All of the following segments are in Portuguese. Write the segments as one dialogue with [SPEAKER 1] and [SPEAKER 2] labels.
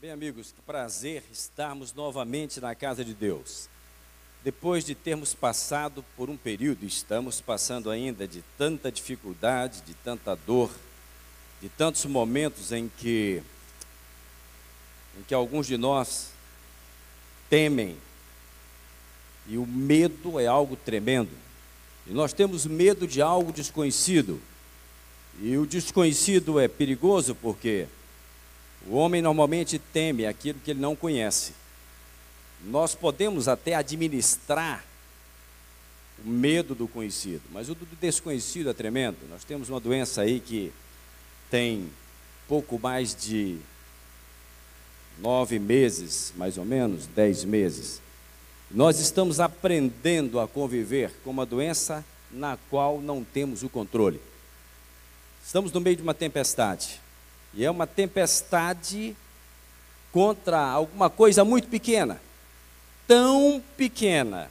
[SPEAKER 1] Bem, amigos, que prazer estarmos novamente na casa de Deus. Depois de termos passado por um período, estamos passando ainda de tanta dificuldade, de tanta dor, de tantos momentos em que em que alguns de nós temem. E o medo é algo tremendo. E nós temos medo de algo desconhecido. E o desconhecido é perigoso porque o homem normalmente teme aquilo que ele não conhece. Nós podemos até administrar o medo do conhecido, mas o do desconhecido é tremendo. Nós temos uma doença aí que tem pouco mais de nove meses, mais ou menos, dez meses. Nós estamos aprendendo a conviver com uma doença na qual não temos o controle. Estamos no meio de uma tempestade. E é uma tempestade contra alguma coisa muito pequena. Tão pequena,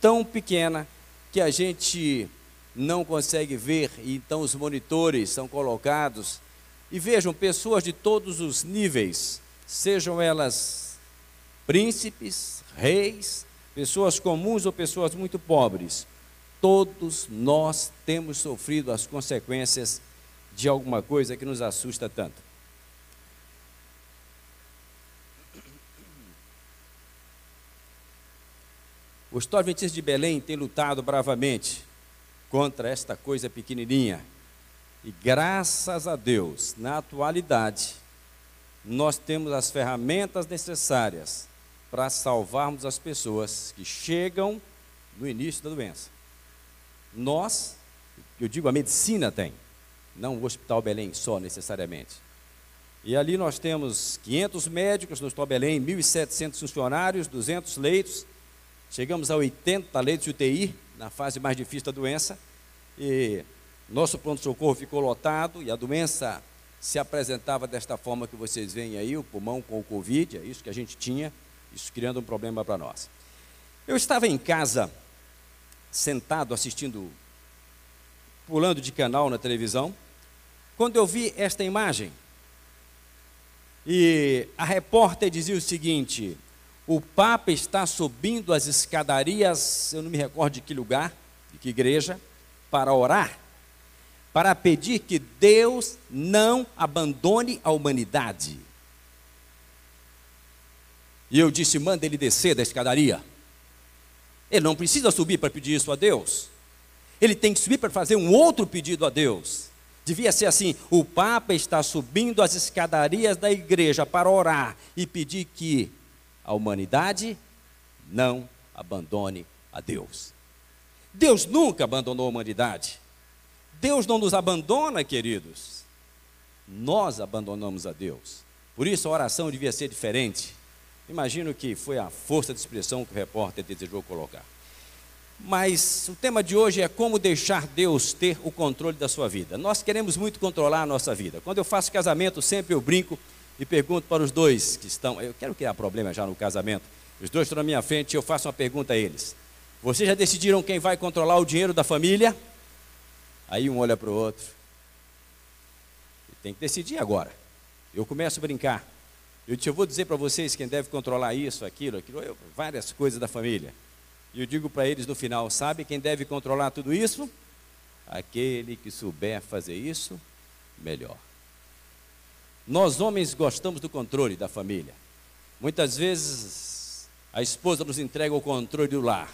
[SPEAKER 1] tão pequena, que a gente não consegue ver, e então os monitores são colocados. E vejam, pessoas de todos os níveis, sejam elas príncipes, reis, pessoas comuns ou pessoas muito pobres, todos nós temos sofrido as consequências de alguma coisa que nos assusta tanto. O História Adventista de Belém tem lutado bravamente contra esta coisa pequenininha. E graças a Deus, na atualidade, nós temos as ferramentas necessárias para salvarmos as pessoas que chegam no início da doença. Nós, eu digo a medicina tem, não o Hospital Belém só necessariamente. E ali nós temos 500 médicos no Hospital Belém, 1.700 funcionários, 200 leitos, chegamos a 80 leitos de UTI, na fase mais difícil da doença, e nosso pronto-socorro ficou lotado e a doença se apresentava desta forma que vocês veem aí, o pulmão com o Covid, é isso que a gente tinha, isso criando um problema para nós. Eu estava em casa, sentado assistindo pulando de canal na televisão, quando eu vi esta imagem. E a repórter dizia o seguinte: o Papa está subindo as escadarias, eu não me recordo de que lugar, de que igreja, para orar, para pedir que Deus não abandone a humanidade. E eu disse: manda ele descer da escadaria. Ele não precisa subir para pedir isso a Deus. Ele tem que subir para fazer um outro pedido a Deus. Devia ser assim: o Papa está subindo as escadarias da igreja para orar e pedir que a humanidade não abandone a Deus. Deus nunca abandonou a humanidade. Deus não nos abandona, queridos. Nós abandonamos a Deus. Por isso a oração devia ser diferente. Imagino que foi a força de expressão que o repórter desejou colocar. Mas o tema de hoje é como deixar Deus ter o controle da sua vida. Nós queremos muito controlar a nossa vida. Quando eu faço casamento, sempre eu brinco e pergunto para os dois que estão. Eu quero criar problema já no casamento. Os dois estão na minha frente e eu faço uma pergunta a eles. Vocês já decidiram quem vai controlar o dinheiro da família? Aí um olha para o outro. Tem que decidir agora. Eu começo a brincar. Eu, vou dizer para vocês quem deve controlar isso, aquilo, aquilo, eu, várias coisas da família. E eu digo para eles no final: sabe quem deve controlar tudo isso? Aquele que souber fazer isso melhor. Nós homens gostamos do controle da família. Muitas vezes a esposa nos entrega o controle do lar.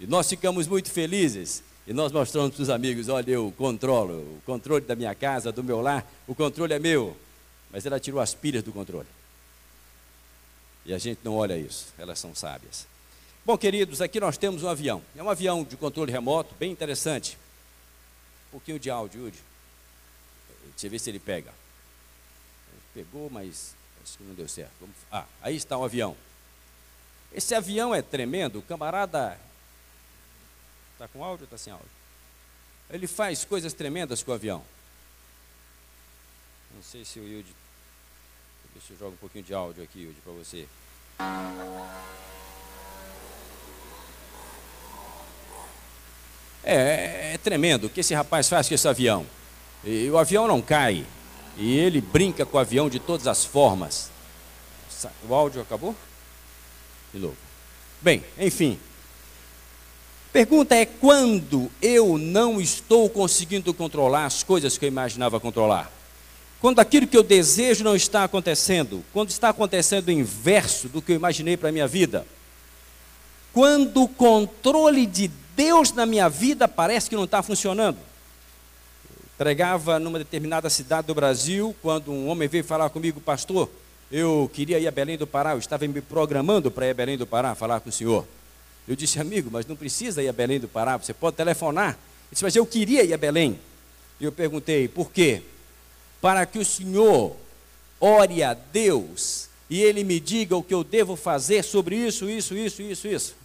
[SPEAKER 1] E nós ficamos muito felizes. E nós mostramos para os amigos: olha, eu controlo o controle da minha casa, do meu lar, o controle é meu. Mas ela tirou as pilhas do controle. E a gente não olha isso, elas são sábias. Bom, queridos, aqui nós temos um avião. É um avião de controle remoto, bem interessante. Um pouquinho de áudio, Yuri. Deixa eu ver se ele pega. Pegou, mas acho que não deu certo. Vamos... Ah, aí está o avião. Esse avião é tremendo. O camarada. Está com áudio ou está sem áudio? Ele faz coisas tremendas com o avião. Não sei se o Yudi. Deixa eu jogar um pouquinho de áudio aqui, Yudi, para você. É, é, tremendo o que esse rapaz faz com esse avião. E o avião não cai. E ele brinca com o avião de todas as formas. O áudio acabou? De novo. Bem, enfim. Pergunta é quando eu não estou conseguindo controlar as coisas que eu imaginava controlar. Quando aquilo que eu desejo não está acontecendo, quando está acontecendo o inverso do que eu imaginei para a minha vida. Quando o controle de Deus na minha vida parece que não está funcionando. pregava numa determinada cidade do Brasil, quando um homem veio falar comigo, pastor, eu queria ir a Belém do Pará, eu estava me programando para ir a Belém do Pará falar com o senhor. Eu disse, amigo, mas não precisa ir a Belém do Pará, você pode telefonar. Ele disse, mas eu queria ir a Belém. E eu perguntei, por quê? Para que o senhor ore a Deus e ele me diga o que eu devo fazer sobre isso, isso, isso, isso, isso.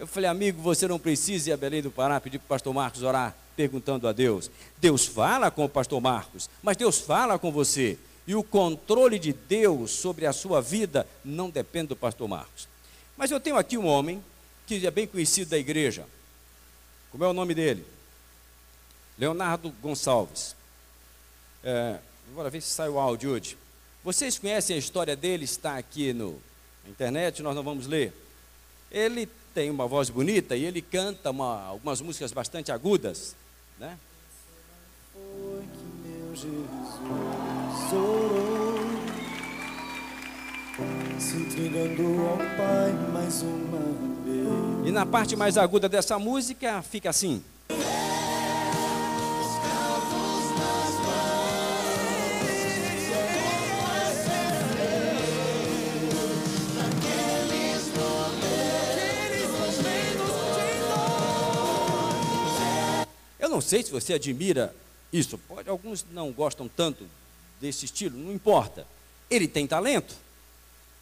[SPEAKER 1] Eu falei, amigo, você não precisa ir a Belém do Pará pedir para o pastor Marcos orar, perguntando a Deus. Deus fala com o pastor Marcos, mas Deus fala com você. E o controle de Deus sobre a sua vida não depende do pastor Marcos. Mas eu tenho aqui um homem que é bem conhecido da igreja. Como é o nome dele? Leonardo Gonçalves. É, bora ver se sai o áudio hoje. Vocês conhecem a história dele, está aqui no, na internet, nós não vamos ler. Ele tem uma voz bonita e ele canta uma, algumas músicas bastante agudas, né? Foi que meu Jesus orou, se entregando ao Pai mais uma vez. E na parte mais aguda dessa música fica assim. Não sei se você admira isso. Pode, alguns não gostam tanto desse estilo, não importa. Ele tem talento.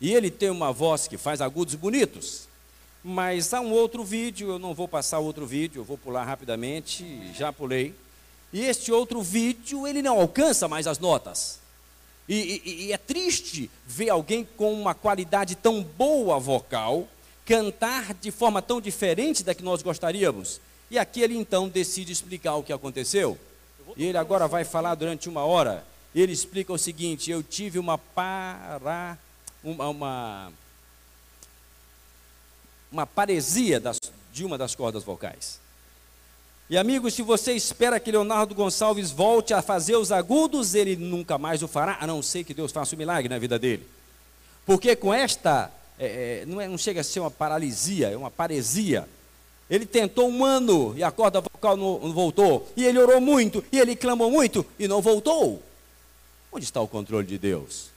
[SPEAKER 1] E ele tem uma voz que faz agudos bonitos. Mas há um outro vídeo, eu não vou passar outro vídeo, eu vou pular rapidamente, já pulei. E este outro vídeo, ele não alcança mais as notas. E, e, e é triste ver alguém com uma qualidade tão boa vocal cantar de forma tão diferente da que nós gostaríamos. E aqui ele então decide explicar o que aconteceu. E ele agora vai falar durante uma hora ele explica o seguinte: eu tive uma para uma uma, uma paresia das, de uma das cordas vocais. E amigos, se você espera que Leonardo Gonçalves volte a fazer os agudos, ele nunca mais o fará, a não ser que Deus faça um milagre na vida dele. Porque com esta, é, é, não, é, não chega a ser uma paralisia, é uma paresia. Ele tentou um ano e a corda vocal não, voltou. E ele orou muito, e ele clamou muito e não voltou. Onde está o controle de Deus?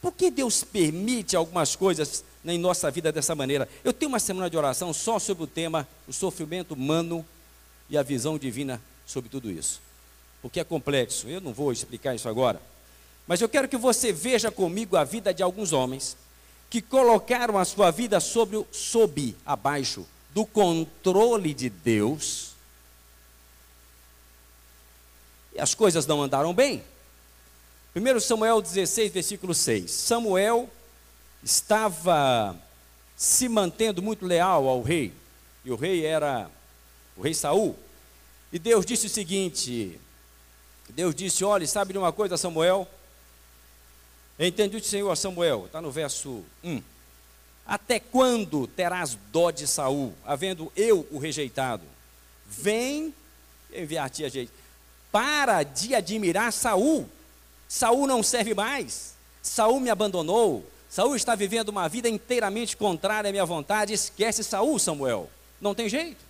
[SPEAKER 1] Por que Deus permite algumas coisas em nossa vida dessa maneira? Eu tenho uma semana de oração só sobre o tema o sofrimento humano e a visão divina sobre tudo isso. Porque é complexo, eu não vou explicar isso agora. Mas eu quero que você veja comigo a vida de alguns homens que colocaram a sua vida sobre, sob, abaixo do controle de Deus. E as coisas não andaram bem. 1 Samuel 16, versículo 6. Samuel estava se mantendo muito leal ao rei, e o rei era o rei Saul. E Deus disse o seguinte: Deus disse: Olha, sabe de uma coisa, Samuel? Entendi o Senhor Samuel, está no verso 1. Até quando terás dó de Saul, havendo eu o rejeitado? Vem enviar-te a gente. Para de admirar Saul Saul não serve mais. Saul me abandonou. Saul está vivendo uma vida inteiramente contrária à minha vontade. Esquece Saul, Samuel. Não tem jeito.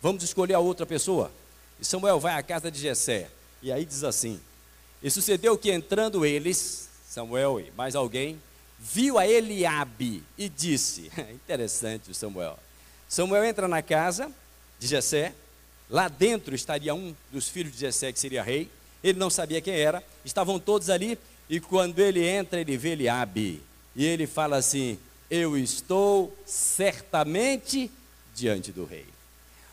[SPEAKER 1] Vamos escolher a outra pessoa. E Samuel vai à casa de Jessé. E aí diz assim: E sucedeu que entrando eles, Samuel e mais alguém, viu a Eliabe e disse: Interessante Samuel. Samuel entra na casa de Jessé. Lá dentro estaria um dos filhos de Jessé, que seria rei ele não sabia quem era, estavam todos ali, e quando ele entra, ele vê Eliabe, e ele fala assim: Eu estou certamente diante do rei.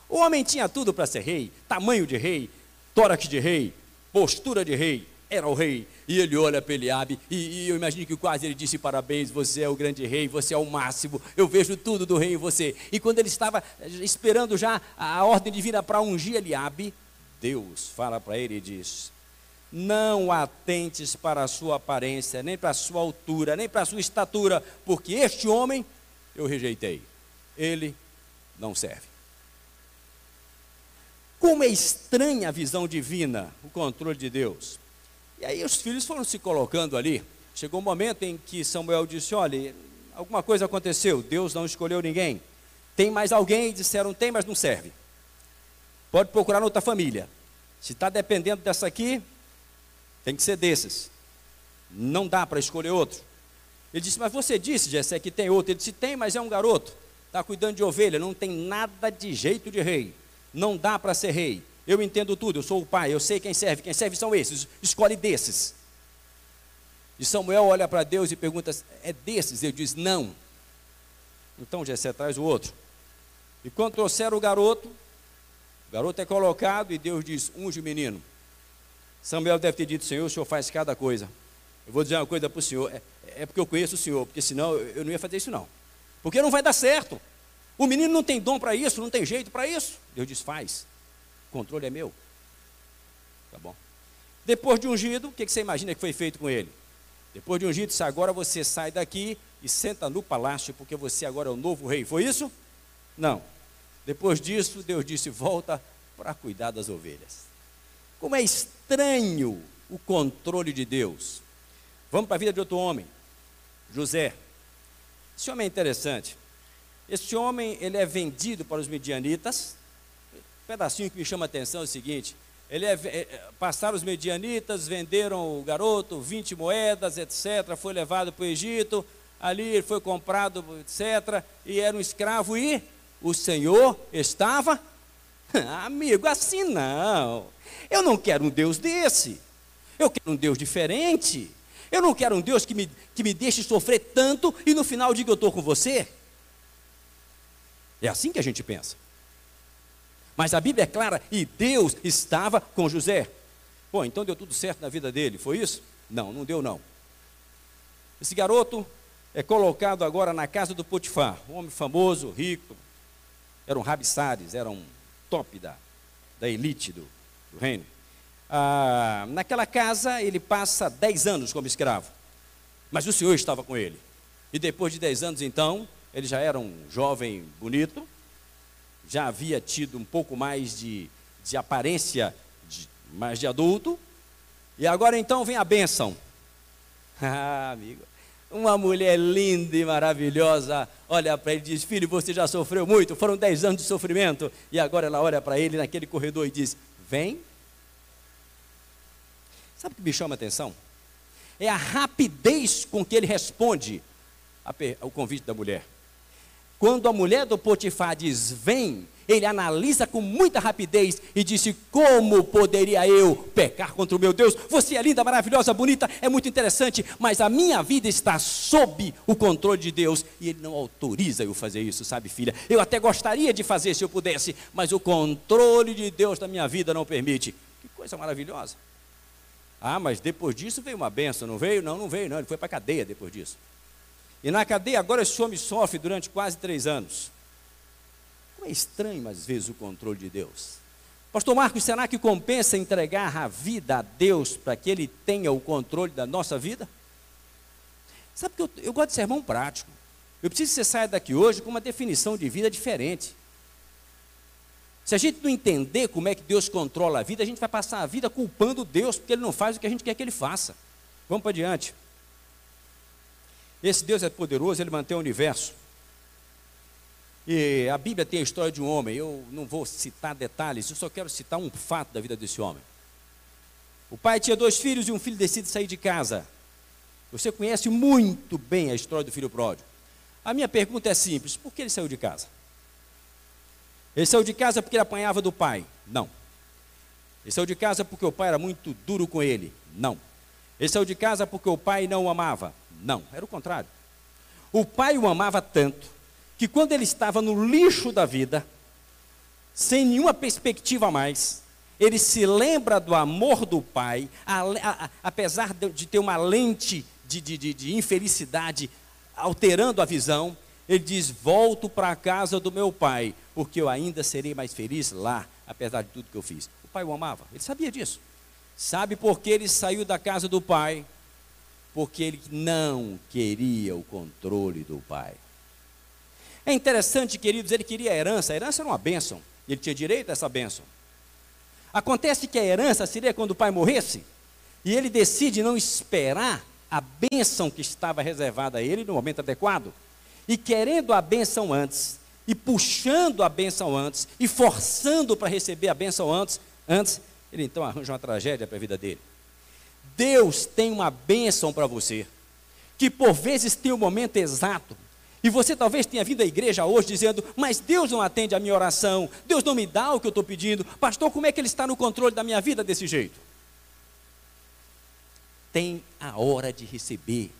[SPEAKER 1] O homem tinha tudo para ser rei, tamanho de rei, tórax de rei, postura de rei, era o rei. E ele olha para Eliabe, e, e eu imagino que quase ele disse: Parabéns, você é o grande rei, você é o máximo, eu vejo tudo do rei em você. E quando ele estava esperando já a ordem divina para ungir Eliabe, Deus fala para ele e diz: Não atentes para a sua aparência, nem para a sua altura, nem para a sua estatura, porque este homem eu rejeitei. Ele não serve. Como é estranha a visão divina, o controle de Deus. E aí os filhos foram se colocando ali. Chegou um momento em que Samuel disse: Olha, alguma coisa aconteceu, Deus não escolheu ninguém. Tem mais alguém? Disseram: Tem, mas não serve. Pode procurar outra família. Se está dependendo dessa aqui, tem que ser desses. Não dá para escolher outro. Ele disse: Mas você disse, Jessé, que tem outro. Ele disse: Tem, mas é um garoto. Está cuidando de ovelha, não tem nada de jeito de rei. Não dá para ser rei. Eu entendo tudo, eu sou o pai, eu sei quem serve. Quem serve são esses. Escolhe desses. E Samuel olha para Deus e pergunta: É desses? Ele diz: Não. Então Jessé traz o outro. E quando trouxeram o garoto, o garoto é colocado e Deus diz: Unge o menino. Samuel deve ter dito: Senhor, o senhor faz cada coisa. Eu vou dizer uma coisa para o senhor: é, é, porque eu conheço o senhor, porque senão eu não ia fazer isso, não. Porque não vai dar certo. O menino não tem dom para isso, não tem jeito para isso. Deus diz: Faz. Controle é meu. Tá bom. Depois de ungido, o que você imagina que foi feito com ele? Depois de ungido, disse: Agora você sai daqui e senta no palácio, porque você agora é o novo rei. Foi isso? Não. Depois disso, Deus disse: Volta para cuidar das ovelhas. Como é estranho o controle de Deus. Vamos para a vida de outro homem, José. Esse homem é interessante. Este homem, ele é vendido para os medianitas. Pedacinho que me chama a atenção é o seguinte: ele é, é, passaram os medianitas, venderam o garoto, 20 moedas, etc. Foi levado para o Egito, ali ele foi comprado, etc. E era um escravo e o Senhor estava. Amigo, assim não. Eu não quero um Deus desse. Eu quero um Deus diferente. Eu não quero um Deus que me, que me deixe sofrer tanto e no final diga eu estou com você. É assim que a gente pensa. Mas a Bíblia é clara e Deus estava com José. Pô, então deu tudo certo na vida dele, foi isso? Não, não deu não. Esse garoto é colocado agora na casa do Potifar, um homem famoso, rico, era um Rabissares, era um top da, da elite do, do reino. Ah, naquela casa ele passa 10 anos como escravo, mas o Senhor estava com ele. E depois de 10 anos, então, ele já era um jovem bonito, já havia tido um pouco mais de, de aparência de, mais de adulto, e agora então vem a bênção. Ah, amigo, uma mulher linda e maravilhosa olha para ele e diz: Filho, você já sofreu muito, foram dez anos de sofrimento. E agora ela olha para ele naquele corredor e diz: Vem. Sabe o que me chama a atenção? É a rapidez com que ele responde ao convite da mulher. Quando a mulher do Potifar diz: Vem, ele analisa com muita rapidez e disse: Como poderia eu pecar contra o meu Deus? Você é linda, maravilhosa, bonita, é muito interessante, mas a minha vida está sob o controle de Deus e Ele não autoriza eu fazer isso, sabe, filha? Eu até gostaria de fazer se eu pudesse, mas o controle de Deus na minha vida não permite. Que coisa maravilhosa. Ah, mas depois disso veio uma benção, não veio? Não, não veio, não. Ele foi para a cadeia depois disso. E na cadeia agora esse homem sofre durante quase três anos. Como é estranho, às vezes, o controle de Deus. Pastor Marcos, será que compensa entregar a vida a Deus para que Ele tenha o controle da nossa vida? Sabe que eu, eu gosto de sermão prático. Eu preciso que você saia daqui hoje com uma definição de vida diferente. Se a gente não entender como é que Deus controla a vida, a gente vai passar a vida culpando Deus porque Ele não faz o que a gente quer que Ele faça. Vamos para diante. Esse Deus é poderoso, Ele mantém o universo. E a Bíblia tem a história de um homem, eu não vou citar detalhes, eu só quero citar um fato da vida desse homem. O pai tinha dois filhos e um filho decide sair de casa. Você conhece muito bem a história do filho pródigo. A minha pergunta é simples: por que ele saiu de casa? Ele saiu de casa porque ele apanhava do pai? Não. Ele saiu de casa porque o pai era muito duro com ele? Não. Ele saiu de casa porque o pai não o amava? Não, era o contrário. O pai o amava tanto que quando ele estava no lixo da vida, sem nenhuma perspectiva mais, ele se lembra do amor do pai, a, a, a, apesar de, de, ter uma lente de, de, de infelicidade alterando a visão, ele diz: Volto para a casa do meu pai, porque eu ainda serei mais feliz lá, apesar de tudo que eu fiz. O pai o amava, ele sabia disso. Sabe por que ele saiu da casa do pai? Porque ele não queria o controle do pai. É interessante, queridos, ele queria a herança. A herança era uma bênção. Ele tinha direito a essa bênção. Acontece que a herança seria quando o pai morresse. E ele decide não esperar a bênção que estava reservada a ele no momento adequado. E querendo a bênção antes, e puxando a bênção antes, e forçando para receber a bênção antes, antes, ele então arranja uma tragédia para a vida dele. Deus tem uma bênção para você, que por vezes tem o momento exato, e você talvez tenha vindo à igreja hoje dizendo, mas Deus não atende a minha oração, Deus não me dá o que eu estou pedindo, pastor, como é que Ele está no controle da minha vida desse jeito? Tem a hora de receber.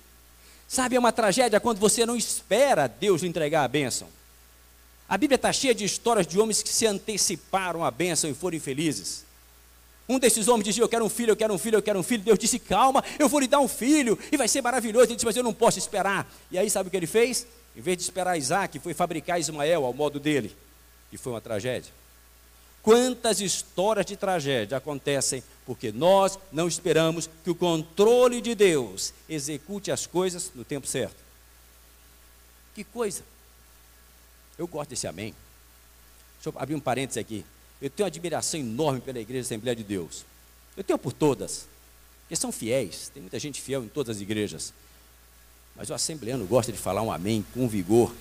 [SPEAKER 1] Sabe, é uma tragédia quando você não espera Deus lhe entregar a bênção. A Bíblia está cheia de histórias de homens que se anteciparam à bênção e foram infelizes. Um desses homens dizia: Eu quero um filho, eu quero um filho, eu quero um filho. Deus disse: Calma, eu vou lhe dar um filho e vai ser maravilhoso. Ele disse: Mas eu não posso esperar. E aí, sabe o que ele fez? Em vez de esperar Isaac, foi fabricar Ismael ao modo dele. E foi uma tragédia. Quantas histórias de tragédia acontecem porque nós não esperamos que o controle de Deus execute as coisas no tempo certo? Que coisa! Eu gosto desse amém. Deixa eu abrir um parênteses aqui. Eu tenho uma admiração enorme pela Igreja Assembleia de Deus. Eu tenho por todas, porque são fiéis. Tem muita gente fiel em todas as igrejas. Mas o assembleano gosta de falar um amém com vigor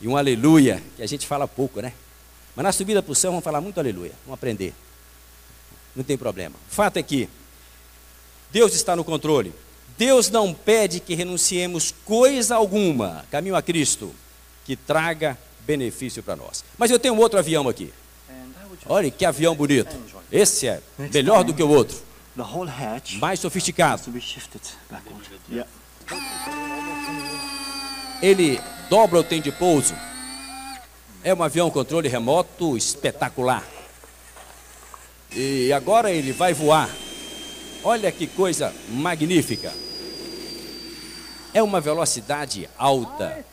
[SPEAKER 1] e um aleluia, que a gente fala pouco, né? Mas na subida para o céu vamos falar muito aleluia, vamos aprender. Não tem problema. O fato é que Deus está no controle. Deus não pede que renunciemos coisa alguma, caminho a Cristo, que traga benefício para nós. Mas eu tenho um outro avião aqui. Olha que avião bonito. Esse é melhor do que o outro. Mais sofisticado. Ele dobra o tempo de pouso. É um avião controle remoto espetacular. E agora ele vai voar. Olha que coisa magnífica. É uma velocidade alta.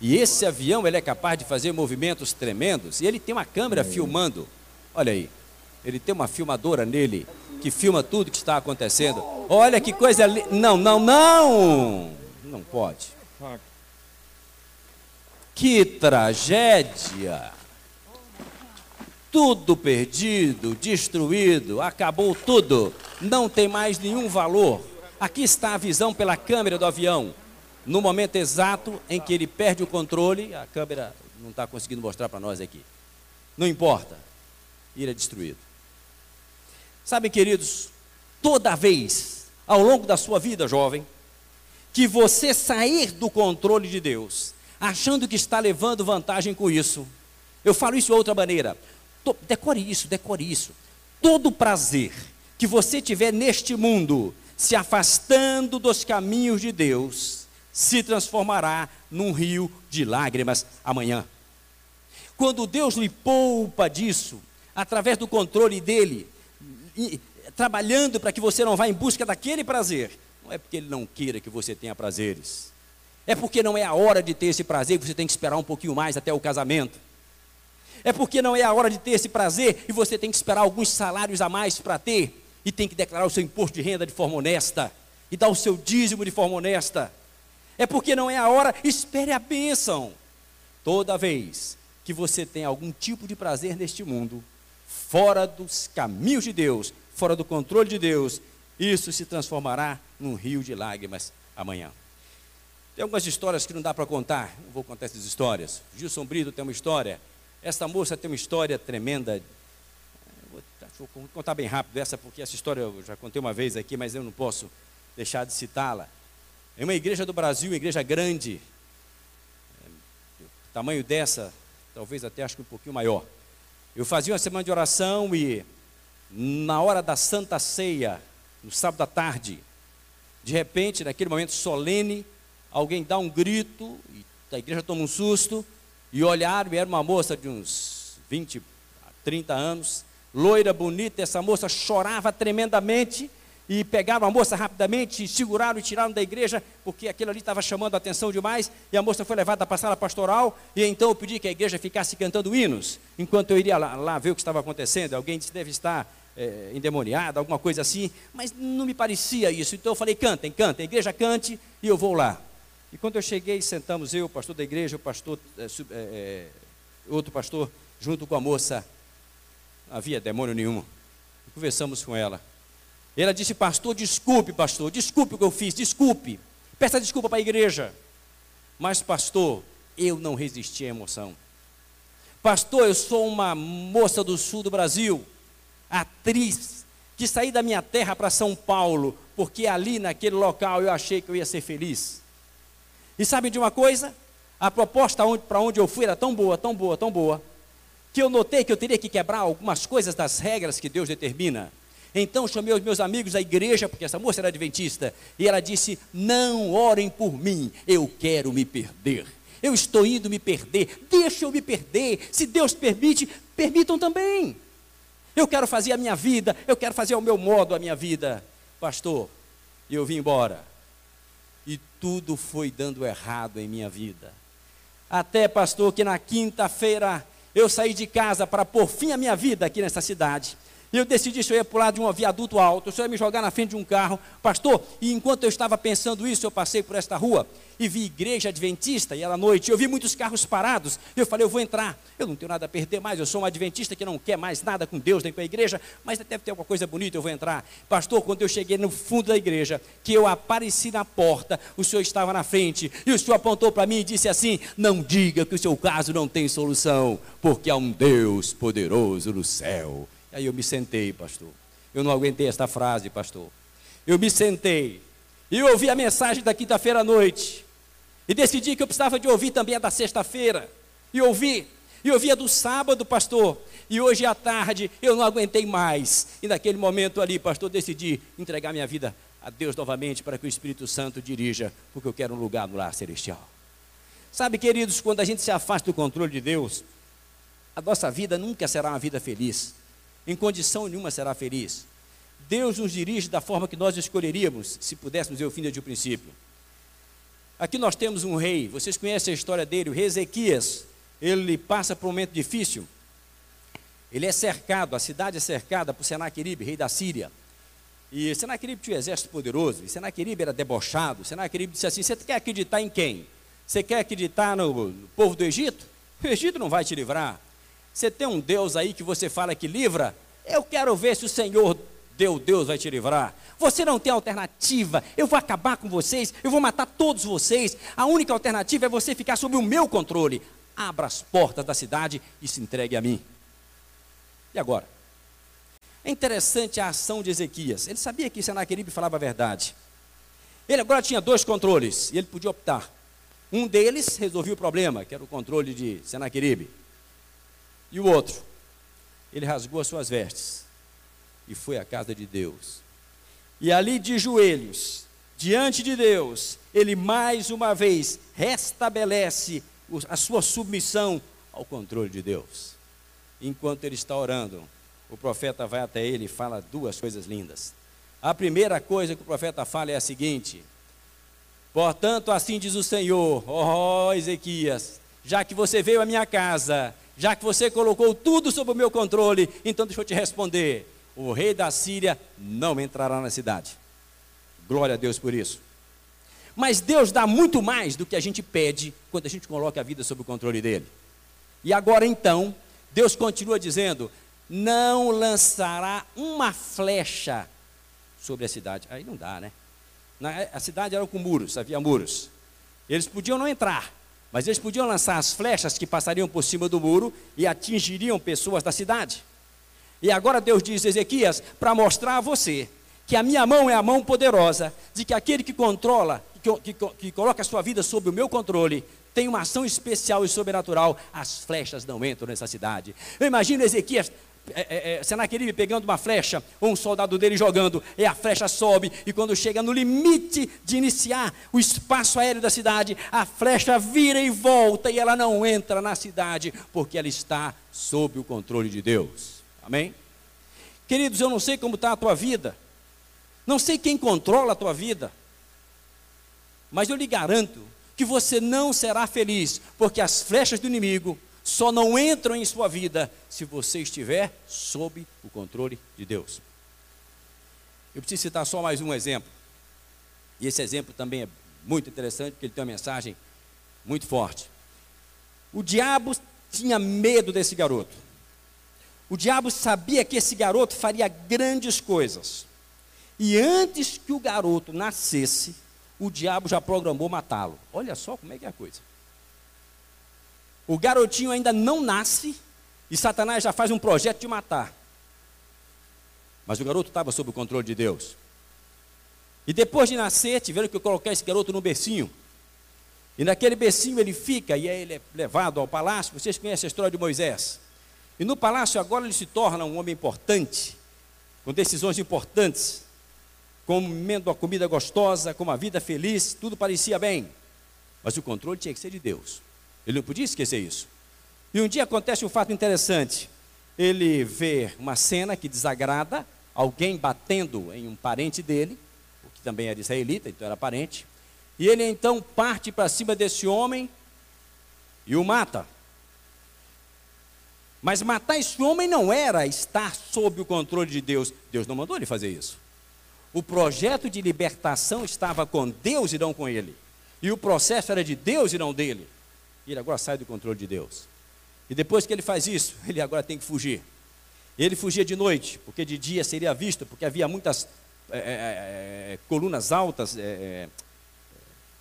[SPEAKER 1] E esse avião ele é capaz de fazer movimentos tremendos. E ele tem uma câmera filmando. Olha aí. Ele tem uma filmadora nele que filma tudo que está acontecendo. Olha que coisa linda. Não, não, não! Não pode. Que tragédia! Tudo perdido, destruído, acabou tudo. Não tem mais nenhum valor. Aqui está a visão pela câmera do avião. No momento exato em que ele perde o controle, a câmera não está conseguindo mostrar para nós aqui. Não importa, ele é destruído. Sabem, queridos, toda vez ao longo da sua vida, jovem, que você sair do controle de Deus, achando que está levando vantagem com isso, eu falo isso de outra maneira. Decore isso, decore isso. Todo prazer que você tiver neste mundo, se afastando dos caminhos de Deus, se transformará num rio de lágrimas amanhã. Quando Deus lhe poupa disso, através do controle dele, trabalhando para que você não vá em busca daquele prazer, não é porque ele não queira que você tenha prazeres. É porque não é a hora de ter esse prazer que você tem que esperar um pouquinho mais até o casamento. É porque não é a hora de ter esse prazer e você tem que esperar alguns salários a mais para ter e tem que declarar o seu imposto de renda de forma honesta e dar o seu dízimo de forma honesta. É porque não é a hora, espere a bênção. Toda vez que você tem algum tipo de prazer neste mundo, fora dos caminhos de Deus, fora do controle de Deus, isso se transformará num rio de lágrimas amanhã. Tem algumas histórias que não dá para contar, não vou contar essas histórias. Gilson Brito tem uma história, essa moça tem uma história tremenda. Vou, vou contar bem rápido essa, porque essa história eu já contei uma vez aqui, mas eu não posso deixar de citá-la. É uma igreja do Brasil, uma igreja grande, é, tamanho dessa, talvez até acho que um pouquinho maior. Eu fazia uma semana de oração e na hora da Santa Ceia, no sábado à tarde, de repente, naquele momento solene, alguém dá um grito, e a igreja toma um susto, e olharam, e era uma moça de uns 20 a 30 anos, loira, bonita, essa moça chorava tremendamente, e pegaram a moça rapidamente, seguraram e tiraram da igreja, porque aquilo ali estava chamando a atenção demais, e a moça foi levada para a sala pastoral, e então eu pedi que a igreja ficasse cantando hinos, enquanto eu iria lá, lá ver o que estava acontecendo. Alguém disse, deve estar é, endemoniada, alguma coisa assim, mas não me parecia isso. Então eu falei: cantem, cantem, a igreja cante e eu vou lá. E quando eu cheguei, sentamos eu, o pastor da igreja, o pastor, é, é, outro pastor, junto com a moça. Não havia demônio nenhum. Conversamos com ela. Ela disse: Pastor, desculpe, pastor, desculpe o que eu fiz, desculpe. Peça desculpa para a igreja. Mas, pastor, eu não resisti à emoção. Pastor, eu sou uma moça do sul do Brasil, atriz, que saí da minha terra para São Paulo, porque ali naquele local eu achei que eu ia ser feliz. E sabe de uma coisa? A proposta para onde eu fui era tão boa, tão boa, tão boa, que eu notei que eu teria que quebrar algumas coisas das regras que Deus determina. Então chamei os meus amigos da igreja, porque essa moça era adventista, e ela disse: Não orem por mim, eu quero me perder. Eu estou indo me perder, deixa eu me perder. Se Deus permite, permitam também. Eu quero fazer a minha vida, eu quero fazer ao meu modo a minha vida. Pastor, eu vim embora. E tudo foi dando errado em minha vida. Até, pastor, que na quinta-feira eu saí de casa para pôr fim à minha vida aqui nessa cidade. E eu decidi se eu ia pular de um viaduto alto, se eu ia me jogar na frente de um carro. Pastor, e enquanto eu estava pensando isso, eu passei por esta rua e vi igreja adventista, e era noite, eu vi muitos carros parados. Eu falei, eu vou entrar. Eu não tenho nada a perder mais, eu sou um adventista que não quer mais nada com Deus nem com a igreja, mas deve ter alguma coisa bonita, eu vou entrar. Pastor, quando eu cheguei no fundo da igreja, que eu apareci na porta, o senhor estava na frente, e o senhor apontou para mim e disse assim: Não diga que o seu caso não tem solução, porque há um Deus poderoso no céu Aí eu me sentei, pastor. Eu não aguentei esta frase, pastor. Eu me sentei e ouvi a mensagem da quinta-feira à noite. E decidi que eu precisava de ouvir também a da sexta-feira. E ouvi. E ouvi a do sábado, pastor. E hoje à tarde eu não aguentei mais. E naquele momento ali, pastor, decidi entregar minha vida a Deus novamente para que o Espírito Santo dirija, porque eu quero um lugar no lar celestial. Sabe, queridos, quando a gente se afasta do controle de Deus, a nossa vida nunca será uma vida feliz em condição nenhuma será feliz. Deus nos dirige da forma que nós escolheríamos, se pudéssemos ver o fim desde o princípio. Aqui nós temos um rei, vocês conhecem a história dele, o rei Ezequias. Ele passa por um momento difícil. Ele é cercado, a cidade é cercada por Senaqueribe, rei da Síria. E Senaqueribe tinha um exército poderoso, e Senaqueribe era debochado. Senaqueribe disse assim: Você quer acreditar em quem? Você quer acreditar no povo do Egito? O Egito não vai te livrar. Você tem um Deus aí que você fala que livra? Eu quero ver se o Senhor deu Deus vai te livrar. Você não tem alternativa. Eu vou acabar com vocês, eu vou matar todos vocês. A única alternativa é você ficar sob o meu controle. Abra as portas da cidade e se entregue a mim. E agora? É interessante a ação de Ezequias. Ele sabia que Senaqueribe falava a verdade. Ele agora tinha dois controles e ele podia optar. Um deles resolvia o problema, que era o controle de Senaqueribe. E o outro, ele rasgou as suas vestes e foi à casa de Deus. E ali de joelhos, diante de Deus, ele mais uma vez restabelece a sua submissão ao controle de Deus. Enquanto ele está orando, o profeta vai até ele e fala duas coisas lindas. A primeira coisa que o profeta fala é a seguinte: Portanto, assim diz o Senhor, ó oh, Ezequias, já que você veio à minha casa já que você colocou tudo sob o meu controle, então deixa eu te responder: o rei da Síria não entrará na cidade. Glória a Deus por isso. Mas Deus dá muito mais do que a gente pede quando a gente coloca a vida sob o controle dele. E agora então, Deus continua dizendo: não lançará uma flecha sobre a cidade. Aí não dá, né? A cidade era com muros, havia muros. Eles podiam não entrar, mas eles podiam lançar as flechas que passariam por cima do muro e atingiriam pessoas da cidade. E agora Deus diz, Ezequias, para mostrar a você que a minha mão é a mão poderosa, de que aquele que controla, que, que, que coloca a sua vida sob o meu controle, tem uma ação especial e sobrenatural, as flechas não entram nessa cidade. Eu imagino Ezequias é, é, é, Senaqueribe pegando uma flecha, ou um soldado dele jogando, e a flecha sobe, e quando chega no limite de iniciar o espaço aéreo da cidade, a flecha vira e volta, e ela não entra na cidade, porque ela está sob o controle de Deus. Amém? Queridos, eu não sei como está a tua vida, não sei quem controla a tua vida, mas eu lhe garanto que você não será feliz, porque as flechas do inimigo só não entram em sua vida se você estiver sob o controle de Deus. Eu preciso citar só mais um exemplo. E esse exemplo também é muito interessante, porque ele tem uma mensagem muito forte. O diabo tinha medo desse garoto. O diabo sabia que esse garoto faria grandes coisas. E antes que o garoto nascesse, o diabo já programou matá-lo. Olha só como é que é a coisa. O garotinho ainda não nasce e Satanás já faz um projeto de matar. Mas o garoto estava sob o controle de Deus. E depois de nascer, tiveram que colocar esse garoto no bercinho. E naquele bercinho ele fica, e aí ele é levado ao palácio. Vocês conhecem a história de Moisés. E no palácio agora ele se torna um homem importante, com decisões importantes, comendo a comida gostosa, com uma vida feliz, tudo parecia bem. Mas o controle tinha que ser de Deus. Ele não podia esquecer isso. E um dia acontece um fato interessante. Ele vê uma cena que desagrada, alguém batendo em um parente dele, que também era israelita, então era parente. E ele então parte para cima desse homem e o mata. Mas matar esse homem não era estar sob o controle de Deus. Deus não mandou ele fazer isso. O projeto de libertação estava com Deus e não com ele. E o processo era de Deus e não dele. Ele agora sai do controle de Deus. E depois que ele faz isso, ele agora tem que fugir. Ele fugia de noite, porque de dia seria visto, porque havia muitas é, é, é, é colunas altas, é, é,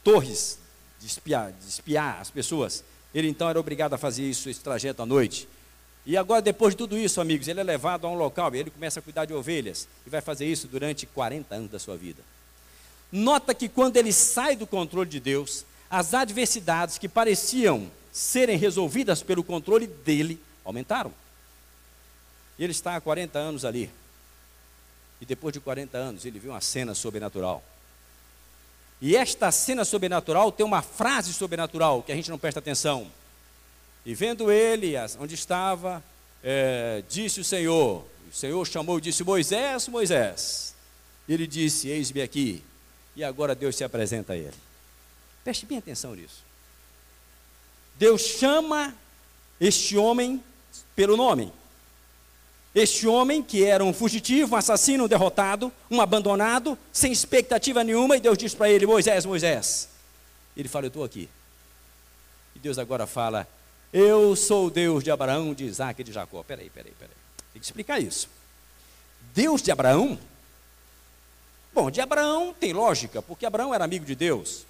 [SPEAKER 1] torres de espiar, de espiar as pessoas. Ele então era obrigado a fazer isso, esse trajeto à noite. E agora, depois de tudo isso, amigos, ele é levado a um local, e ele começa a cuidar de ovelhas, e vai fazer isso durante 40 anos da sua vida. Nota que quando ele sai do controle de Deus, as adversidades que pareciam serem resolvidas pelo controle dele aumentaram. E ele está há 40 anos ali. E depois de 40 anos, ele viu uma cena sobrenatural. E esta cena sobrenatural tem uma frase sobrenatural que a gente não presta atenção. E vendo ele onde estava, é, disse o Senhor. O Senhor chamou e disse: Moisés, Moisés. Ele disse: Eis-me aqui. E agora Deus se apresenta a ele. Preste bem atenção nisso. Deus chama este homem pelo nome. Este homem que era um fugitivo, um assassino, um derrotado, um abandonado, sem expectativa nenhuma, e Deus diz para ele: Moisés, Moisés. Ele fala: Eu estou aqui. E Deus agora fala: Eu sou o Deus de Abraão, de Isaac e de Jacó. Peraí, peraí, peraí. Tem que explicar isso. Deus de Abraão? Bom, de Abraão tem lógica, porque Abraão era amigo de Deus.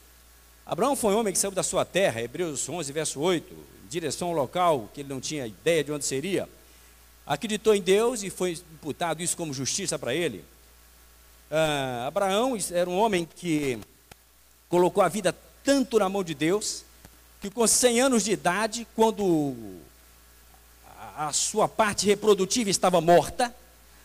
[SPEAKER 1] Abraão foi um homem que saiu da sua terra, Hebreus 11, verso 8, em direção ao local que ele não tinha ideia de onde seria. Acreditou em Deus e foi imputado isso como justiça para ele. Ah, Abraão era um homem que colocou a vida tanto na mão de Deus, que com 100 anos de idade, quando a sua parte reprodutiva estava morta,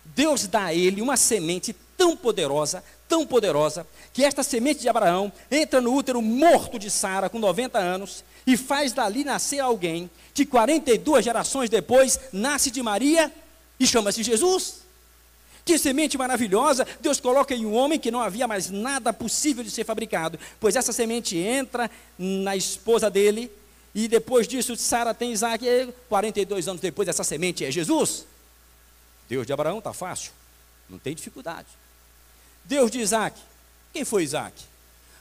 [SPEAKER 1] Deus dá a ele uma semente tão poderosa, tão poderosa, que esta semente de Abraão entra no útero morto de Sara com 90 anos e faz dali nascer alguém que 42 gerações depois nasce de Maria e chama-se Jesus. Que semente maravilhosa! Deus coloca em um homem que não havia mais nada possível de ser fabricado, pois essa semente entra na esposa dele, e depois disso Sara tem Isaac, e 42 anos depois essa semente é Jesus. Deus de Abraão está fácil, não tem dificuldade. Deus de Isaac, quem foi Isaac?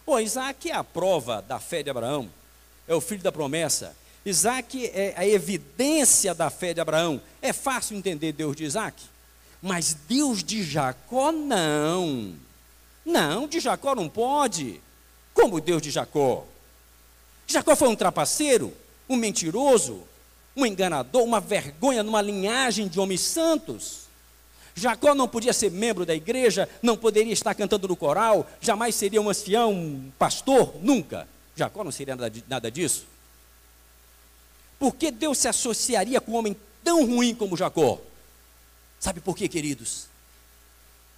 [SPEAKER 1] Bom, Isaac é a prova da fé de Abraão, é o filho da promessa. Isaac é a evidência da fé de Abraão. É fácil entender Deus de Isaac, mas Deus de Jacó não. Não, de Jacó não pode. Como Deus de Jacó? Jacó foi um trapaceiro, um mentiroso, um enganador, uma vergonha numa linhagem de homens santos. Jacó não podia ser membro da igreja, não poderia estar cantando no coral, jamais seria um ancião, um pastor, nunca. Jacó não seria nada, nada disso. Por que Deus se associaria com um homem tão ruim como Jacó? Sabe por quê, queridos?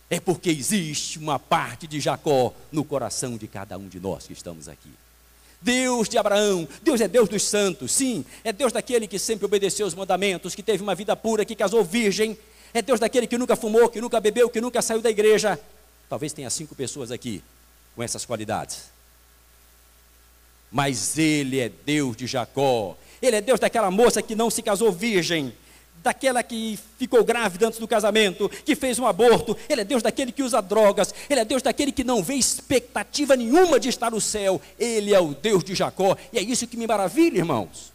[SPEAKER 1] É porque existe uma parte de Jacó no coração de cada um de nós que estamos aqui. Deus de Abraão, Deus é Deus dos santos, sim, é Deus daquele que sempre obedeceu os mandamentos, que teve uma vida pura, que casou virgem, é Deus daquele que nunca fumou, que nunca bebeu, que nunca saiu da igreja. Talvez tenha cinco pessoas aqui com essas qualidades. Mas Ele é Deus de Jacó, Ele é Deus daquela moça que não se casou virgem, daquela que ficou grávida antes do casamento, que fez um aborto. Ele é Deus daquele que usa drogas. Ele é Deus daquele que não vê expectativa nenhuma de estar no céu. Ele é o Deus de Jacó. E é isso que me maravilha, irmãos.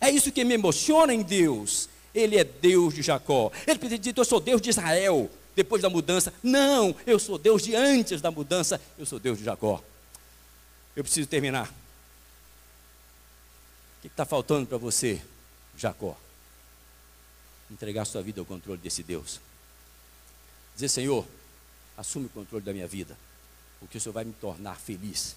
[SPEAKER 1] É isso que me emociona em Deus. Ele é Deus de Jacó. Ele podia dizer, eu sou Deus de Israel, depois da mudança. Não, eu sou Deus de antes da mudança, eu sou Deus de Jacó. Eu preciso terminar. O que está faltando para você, Jacó? Entregar sua vida ao controle desse Deus. Dizer, Senhor, assume o controle da minha vida, porque o Senhor vai me tornar feliz